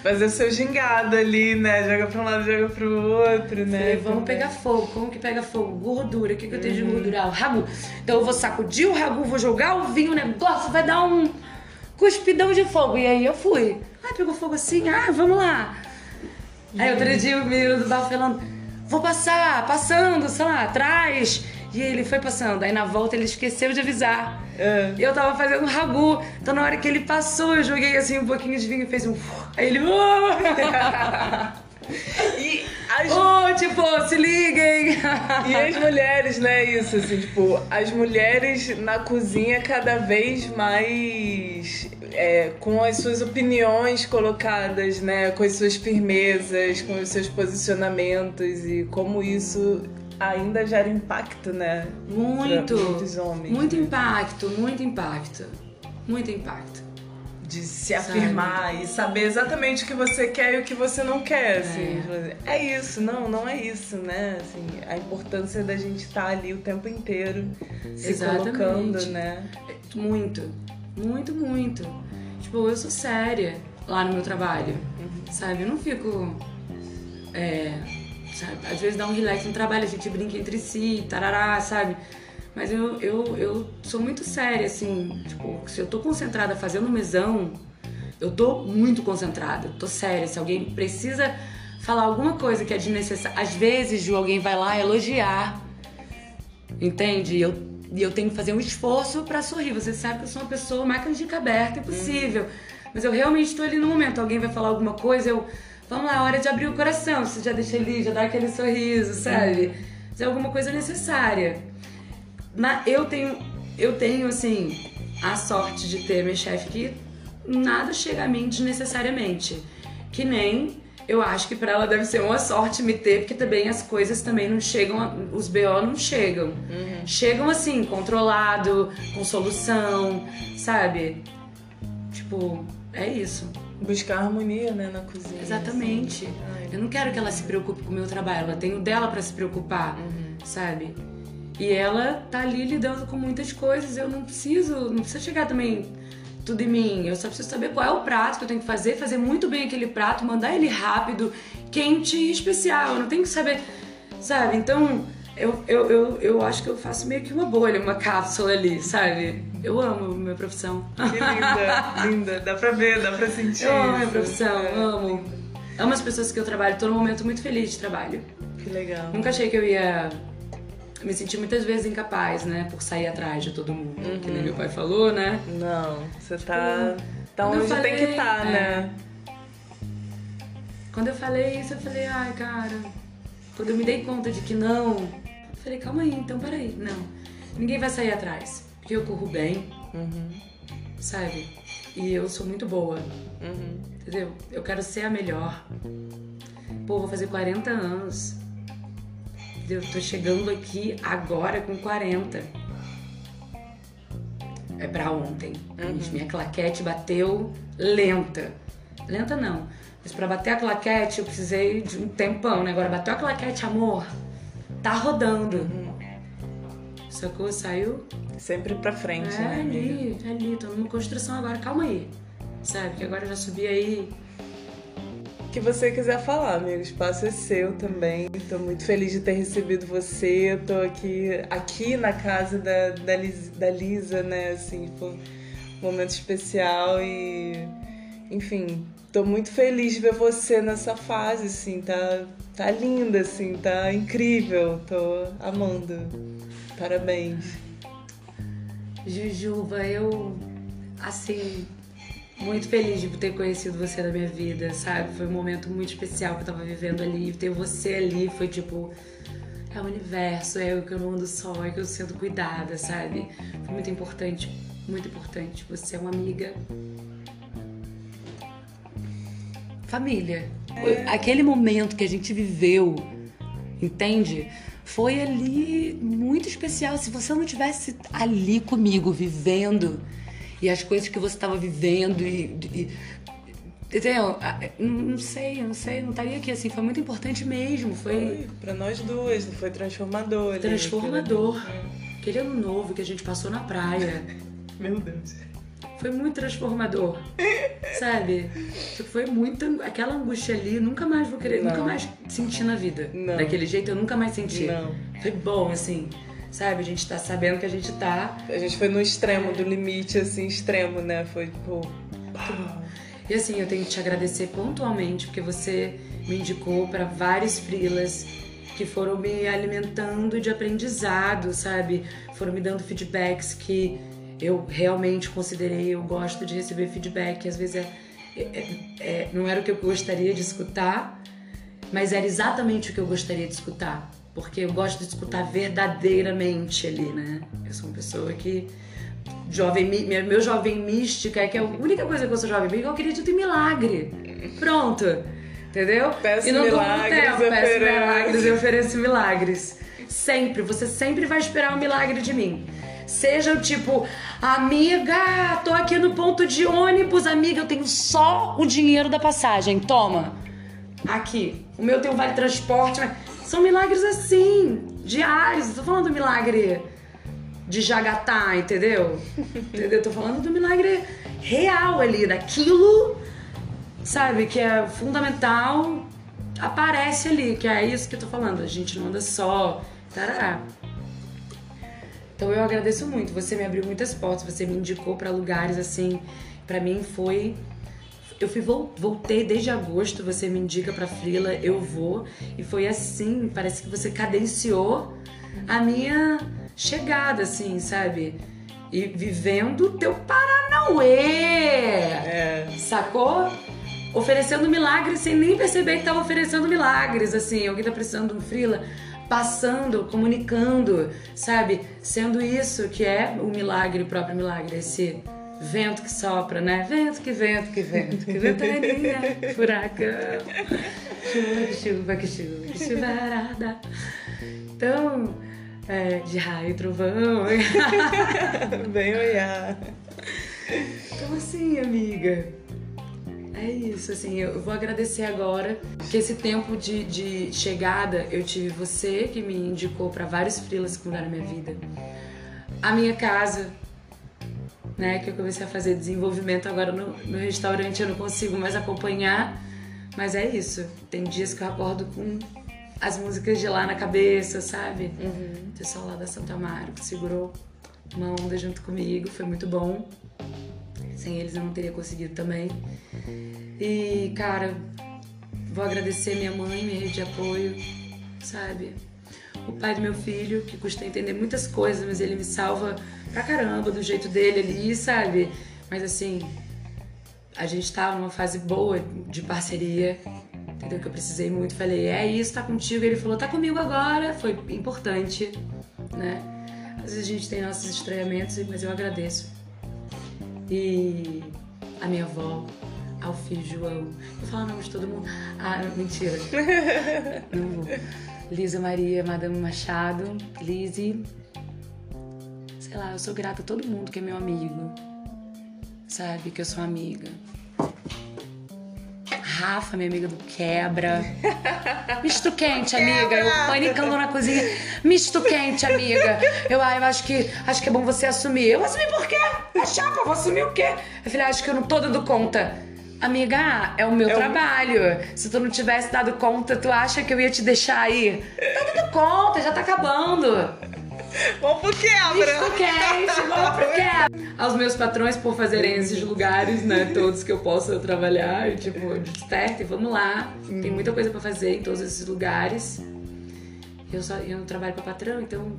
Fazer o seu gingado ali, né? Joga pra um lado, joga pro outro, né? Falei, vamos pegar fogo. Como que pega fogo? Gordura. O que, que eu tenho de gordura? Ah, o ragu. Então eu vou sacudir o ragu, vou jogar o vinho, o negócio vai dar um cuspidão de fogo. E aí eu fui. Ah, pegou fogo assim? Ah, vamos lá. Aí outro dia o menino do bar falando, vou passar, passando, sei lá, atrás. E ele foi passando. Aí na volta ele esqueceu de avisar. É. Eu tava fazendo ragu. Então na hora que ele passou, eu joguei assim um pouquinho de vinho e fez um. Aí ele. E as Oh, tipo, se liguem! E as mulheres, né? Isso, assim, tipo, as mulheres na cozinha cada vez mais é, com as suas opiniões colocadas, né? Com as suas firmezas, com os seus posicionamentos e como isso ainda gera impacto, né? Muito! Pra muitos homens. Muito impacto, muito impacto. Muito impacto. De se afirmar e saber exatamente o que você quer e o que você não quer, assim. É, isso, não, não é isso, né? Assim, a importância da gente estar ali o tempo inteiro se Exatamente. colocando, né? Muito, muito, muito. Tipo, eu sou séria lá no meu trabalho, sabe? Eu não fico. É, sabe? Às vezes dá um relax no trabalho, a gente brinca entre si, tarará, sabe? Mas eu, eu, eu sou muito séria, assim. Tipo, se eu tô concentrada fazendo mesão, eu tô muito concentrada, tô séria. Se alguém precisa falar alguma coisa que é desnecessária. Às vezes, Ju, alguém vai lá elogiar Entende? E eu, e eu tenho que fazer um esforço pra sorrir. Você sabe que eu sou uma pessoa máquina de aberta, impossível. Mas eu realmente estou ali no momento. Alguém vai falar alguma coisa, eu. Vamos lá, hora de abrir o coração. Você já deixa ali, já dá aquele sorriso, sabe? Mas é alguma coisa necessária. Na, eu tenho, eu tenho, assim, a sorte de ter minha chefe que nada chega a mim desnecessariamente. Que nem eu acho que pra ela deve ser uma sorte me ter, porque também as coisas também não chegam, os BO não chegam. Chegam assim, controlado, com solução, sabe? Tipo, é isso. Buscar harmonia, né, na cozinha. Exatamente. assim. Ai. Eu não quero que ela se preocupe com o meu trabalho, ela tem o dela pra se preocupar, Uhum. sabe? E ela tá ali lidando com muitas coisas, eu não preciso, não precisa chegar também tudo em mim. Eu só preciso saber qual é o prato que eu tenho que fazer, fazer muito bem aquele prato, mandar ele rápido, quente e especial. Eu não tenho que saber, sabe? Então, eu, eu, eu, eu acho que eu faço meio que uma bolha, uma cápsula ali, sabe? Eu amo minha profissão. Que linda, linda. Dá pra ver, dá pra sentir. Eu amo minha profissão, É. amo. Amo as pessoas que eu trabalho, tô num momento muito feliz de trabalho. Que legal. Nunca achei que eu ia me sentir muitas vezes incapaz, né? Por sair atrás de todo mundo. Que nem meu pai falou, né? Não, você tá, tá quando eu onde tem que falei, estar, é. né? Quando eu falei isso, eu falei, ai, cara. Quando eu me dei conta de que não, falei, calma aí, então peraí. Não. Ninguém vai sair atrás. Porque eu corro bem, Uhum. Sabe? E eu sou muito boa. Uhum. Entendeu? Eu quero ser a melhor. Pô, vou fazer 40 anos. Eu tô chegando aqui agora com 40. É pra ontem. Uhum. Minha claquete bateu lenta. Lenta não. Mas pra bater a claquete eu precisei de um tempão, né? Agora bateu a claquete, amor. Tá rodando. Uhum. Sacou? Saiu. Sempre pra frente, é, né? Ali, amiga? ali, tô numa construção agora, calma aí. Sabe? Que agora eu já subi aí. O que você quiser falar, amigo, o espaço é seu também. Tô muito feliz de ter recebido você. Tô aqui, aqui na casa da, da, Liz, da Lisa, né? Assim, foi um momento especial e. Enfim, tô muito feliz de ver você nessa fase, assim, tá, tá linda, assim, tá incrível. Tô amando. Parabéns. Jujuba, eu, assim, muito feliz de ter conhecido você na minha vida, sabe? Foi um momento muito especial que eu tava vivendo ali. Ter você ali foi tipo. É o universo, é o que eu não ando só, é que eu sinto cuidada, sabe? Foi muito importante, muito importante. Você é uma amiga. Família. É. Aquele momento que a gente viveu, entende? foi ali muito especial. Se você não tivesse ali comigo, vivendo, e as coisas que você estava vivendo, e, e Entendeu? Não sei, não sei, não estaria aqui assim. Foi muito importante mesmo. Foi, foi para nós duas, foi transformador. Transformador. Aquele ano novo que a gente passou na praia. Meu Deus. Foi muito transformador. sabe? Foi muito. Aquela angústia ali, nunca mais vou querer, não. nunca mais sentir na vida. Não. Daquele jeito eu nunca mais senti. Não. Foi bom, assim. Sabe? A gente tá sabendo que a gente tá. A gente foi no extremo, do limite, assim, extremo, né? Foi tipo. E assim, eu tenho que te agradecer pontualmente, porque você me indicou para vários frilas que foram me alimentando de aprendizado, sabe? Foram me dando feedbacks que eu realmente considerei, eu gosto de receber feedback, às vezes é, é, é, é, não era o que eu gostaria de escutar, mas era exatamente o que eu gostaria de escutar, porque eu gosto de escutar verdadeiramente ali, né? Eu sou uma pessoa que jovem, meu jovem mística é que é a única coisa que eu sou jovem mística, eu acredito em milagre. Pronto. Entendeu? Peço e não milagres, tempo, peço milagres e ofereço milagres. Sempre, você sempre vai esperar um milagre de mim. Seja o tipo, amiga, tô aqui no ponto de ônibus, amiga, eu tenho só o dinheiro da passagem, toma. Aqui, o meu tem um vale transporte, mas são milagres assim, diários. Tô falando do milagre de Jagatá, entendeu? entendeu? Tô falando do milagre real ali, daquilo, sabe, que é fundamental, aparece ali, que é isso que eu tô falando. A gente não anda só, tarará. Então eu agradeço muito. Você me abriu muitas portas, você me indicou para lugares assim. Para mim foi eu fui voltei desde agosto, você me indica para Frila, eu vou e foi assim, parece que você cadenciou a minha chegada assim, sabe? E vivendo teu Paranauê. É. Sacou? Oferecendo milagres sem nem perceber que tava oferecendo milagres, assim. Alguém tá precisando de um frila passando, comunicando, sabe? Sendo isso que é o milagre, o próprio milagre, esse vento que sopra, né? Vento que vento que vento, que ventania, furacão, chuva que chuva que chuva que chuvarada. Então, é, de raio e trovão. Bem olhar. Então assim, amiga, é isso, assim, eu vou agradecer agora que esse tempo de, de chegada eu tive você que me indicou para vários frilas que mudaram a minha vida. A minha casa, né, que eu comecei a fazer desenvolvimento agora no, no restaurante, eu não consigo mais acompanhar, mas é isso. Tem dias que eu acordo com as músicas de lá na cabeça, sabe? Uhum. O pessoal lá da Santa Amaro que segurou uma onda junto comigo, foi muito bom. Sem eles eu não teria conseguido também. E, cara, vou agradecer minha mãe, minha rede de apoio, sabe? O pai do meu filho, que custa entender muitas coisas, mas ele me salva pra caramba do jeito dele ali, sabe? Mas assim, a gente tava numa fase boa de parceria, entendeu? Que eu precisei muito. Falei, é isso, tá contigo. Ele falou, tá comigo agora. Foi importante, né? Às vezes a gente tem nossos estranhamentos, mas eu agradeço E a minha avó, Alfio João. Vou falar o nome de todo mundo. Ah, mentira. Não vou. Lisa Maria, Madame Machado, Lise. Sei lá, eu sou grata a todo mundo que é meu amigo. Sabe, que eu sou amiga. Rafa, minha amiga do quebra. Misto quente, amiga. Eu panicando na cozinha. Misto quente, amiga. Eu, ah, eu acho que acho que é bom você assumir. Eu assumi por quê? É chapa, eu vou assumir o quê? Eu falei, acho que eu não tô dando conta. Amiga, é o meu É o- trabalho. Se tu não tivesse dado conta, tu acha que eu ia te deixar aí? Tá dando conta, já tá acabando. Vamos pro quebra! Misto quente, vamos pro quê? Aos meus patrões por fazerem esses lugares, né? Todos que eu possa trabalhar, tipo, desperta e vamos lá. Tem muita coisa pra fazer em todos esses lugares. Eu, só, eu não trabalho pra patrão, então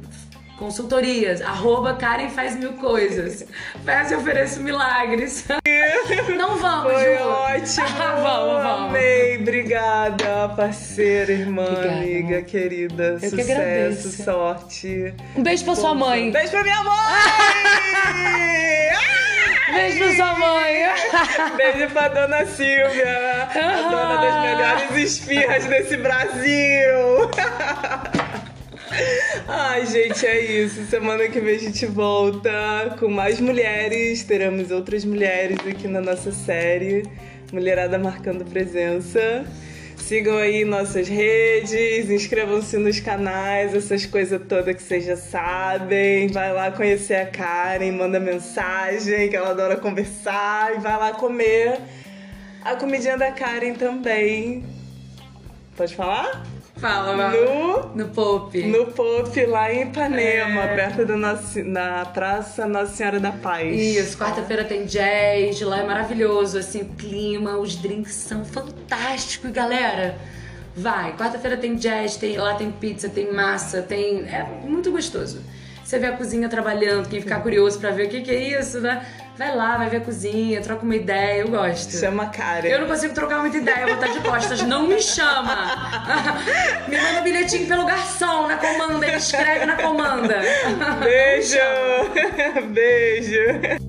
consultorias, arroba Karen faz mil coisas. Faz e ofereço milagres. Não vamos, Foi Ju. ótimo! vamos, vamos. Amei! Obrigada, parceira, irmã, Obrigada, amiga, querida. Eu que Sucesso, agradeço. sorte. Um beijo pra sua mãe. Beijo pra minha mãe! Beijo pra sua mãe. Beijo pra dona Silvia, a dona das melhores esfirras desse Brasil. Ai, gente, é isso. Semana que vem a gente volta com mais mulheres. Teremos outras mulheres aqui na nossa série. Mulherada marcando presença. Sigam aí nossas redes, inscrevam-se nos canais, essas coisas todas que vocês já sabem. Vai lá conhecer a Karen, manda mensagem, que ela adora conversar. E vai lá comer a comidinha da Karen também. Pode falar? Fala. No No Pop. no Pop lá em Ipanema, É. perto da nossa, na Praça Nossa Senhora da Paz. Isso, quarta-feira tem jazz, lá é maravilhoso, assim, o clima, os drinks são fantásticos, galera. Vai, quarta-feira tem jazz, tem, lá tem pizza, tem massa, tem. É muito gostoso. Você vê a cozinha trabalhando, quem ficar curioso pra ver o que, que é isso, né? Vai lá, vai ver a cozinha, troca uma ideia, eu gosto. Chama a cara. Eu não consigo trocar muita ideia, vou estar de costas. Não me chama. me manda bilhetinho pelo garçom, na comanda. Ele escreve na comanda. Beijo. Beijo.